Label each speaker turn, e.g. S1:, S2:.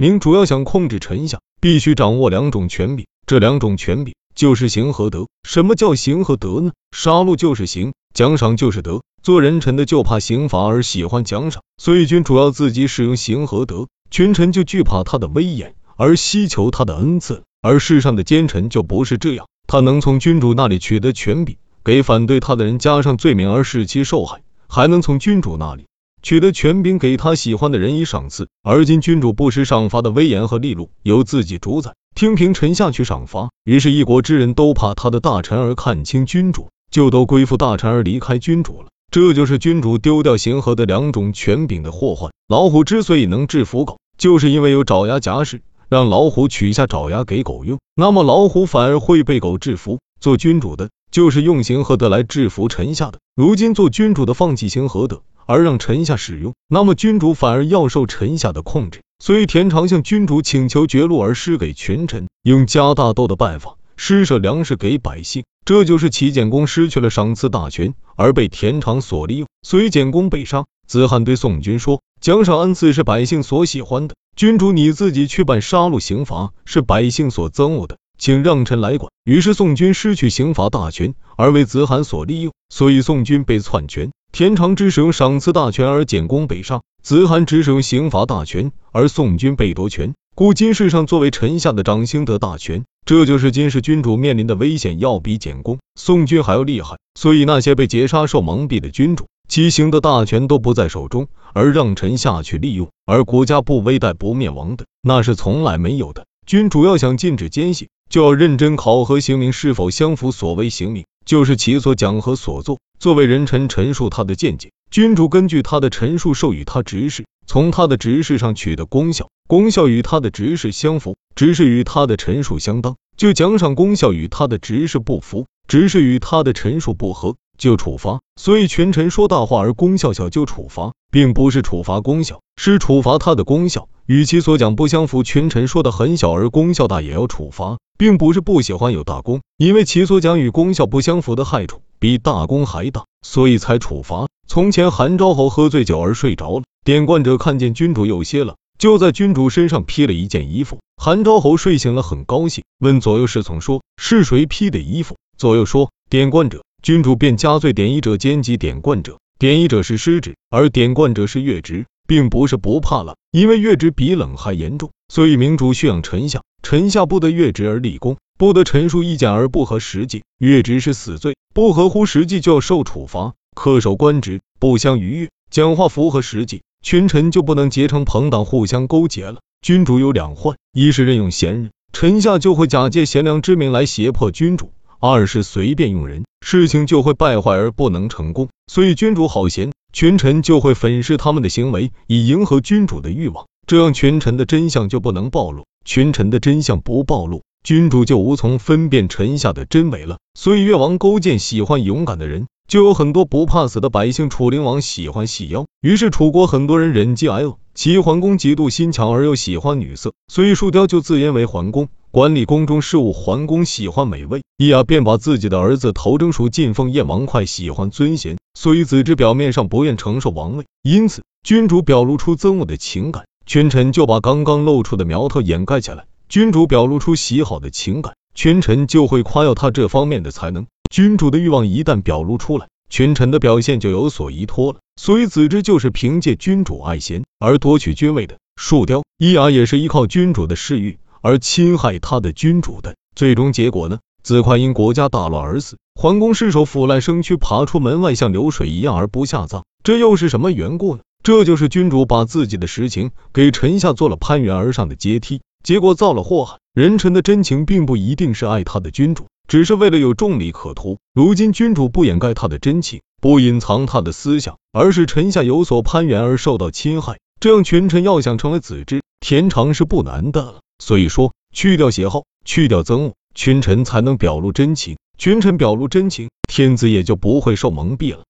S1: 明主要想控制臣下，必须掌握两种权柄，这两种权柄就是刑和德。什么叫刑和德呢？杀戮就是刑，奖赏就是德。做人臣的就怕刑罚而喜欢奖赏，所以君主要自己使用刑和德，群臣就惧怕他的威严而希求他的恩赐。而世上的奸臣就不是这样，他能从君主那里取得权柄，给反对他的人加上罪名而使其受害，还能从君主那里取得权柄，给他喜欢的人以赏赐。而今君主不施赏罚的威严和利禄，由自己主宰，听凭臣下去赏罚，于是，一国之人都怕他的大臣而看清君主，就都归附大臣而离开君主了。这就是君主丢掉行和的两种权柄的祸患。老虎之所以能制服狗，就是因为有爪牙夹饰，让老虎取下爪牙给狗用，那么老虎反而会被狗制服。做君主的，就是用行和德来制服臣下的。如今做君主的放弃行和德，而让臣下使用，那么君主反而要受臣下的控制。所以田常向君主请求绝路而施给群臣，用加大斗的办法施舍粮食给百姓。这就是齐简公失去了赏赐大权，而被田常所利用，所以简公被杀。子罕对宋军说：“奖赏恩赐是百姓所喜欢的，君主你自己去办杀戮刑罚是百姓所憎恶的，请让臣来管。”于是宋军失去刑罚大权，而为子罕所利用，所以宋军被篡权。田常之使用赏赐大权，而简公被杀；子罕只使用刑罚大权，而宋军被夺权。故今世上作为臣下的掌心得大权，这就是今世君主面临的危险，要比简公、宋军还要厉害。所以那些被劫杀、受蒙蔽的君主，其行的大权都不在手中，而让臣下去利用，而国家不危殆不灭亡的，那是从来没有的。君主要想禁止奸细，就要认真考核刑名是否相符。所谓刑名，就是其所讲和所做。作为人臣陈述他的见解，君主根据他的陈述授予他职事，从他的职事上取得功效。功效与他的职事相符，职事与他的陈述相当，就奖赏；功效与他的职事不符，职事与他的陈述不合，就处罚。所以群臣说大话而功效小就处罚，并不是处罚功效，是处罚他的功效与其所讲不相符。群臣说的很小而功效大也要处罚，并不是不喜欢有大功，因为其所讲与功效不相符的害处比大功还大，所以才处罚。从前韩昭侯喝醉酒而睡着了，典冠者看见君主有些了。就在君主身上披了一件衣服，韩昭侯睡醒了，很高兴，问左右侍从说：“是谁披的衣服？”左右说：“典冠者。”君主便加罪典衣者兼及典冠者。典衣者是失职，而典冠者是越职，并不是不怕冷，因为越职比冷还严重，所以明主训养臣下，臣下不得越职而立功，不得陈述意见而不合实际，越职是死罪，不合乎实际就要受处罚，恪守官职，不相逾越，讲话符合实际。群臣就不能结成朋党，互相勾结了。君主有两患：一是任用贤人，臣下就会假借贤良之名来胁迫君主；二是随便用人，事情就会败坏而不能成功。所以君主好贤，群臣就会粉饰他们的行为，以迎合君主的欲望，这样群臣的真相就不能暴露。群臣的真相不暴露，君主就无从分辨臣下的真伪了。所以越王勾践喜欢勇敢的人。就有很多不怕死的百姓。楚灵王喜欢细腰，于是楚国很多人忍饥挨饿。齐桓公嫉妒心强而又喜欢女色，所以树雕就自言为桓公，管理宫中事务。桓公喜欢美味，咿呀便把自己的儿子头征属进奉燕王。哙喜欢尊贤，所以子之表面上不愿承受王位，因此君主表露出憎恶的情感，群臣就把刚刚露出的苗头掩盖起来。君主表露出喜好的情感，群臣就会夸耀他这方面的才能。君主的欲望一旦表露出来，群臣的表现就有所依托了。所以子之就是凭借君主爱贤而夺取君位的。树雕、伊雅也是依靠君主的嗜欲而侵害他的君主的。最终结果呢？子快因国家大乱而死，桓公失手腐烂生蛆，爬出门外，像流水一样而不下葬。这又是什么缘故呢？这就是君主把自己的实情给臣下做了攀援而上的阶梯，结果造了祸害。人臣的真情并不一定是爱他的君主。只是为了有重利可图。如今君主不掩盖他的真情，不隐藏他的思想，而是臣下有所攀援而受到侵害，这样群臣要想成为子之，田常是不难的了。所以说，去掉邪号，去掉憎恶，群臣才能表露真情。群臣表露真情，天子也就不会受蒙蔽了。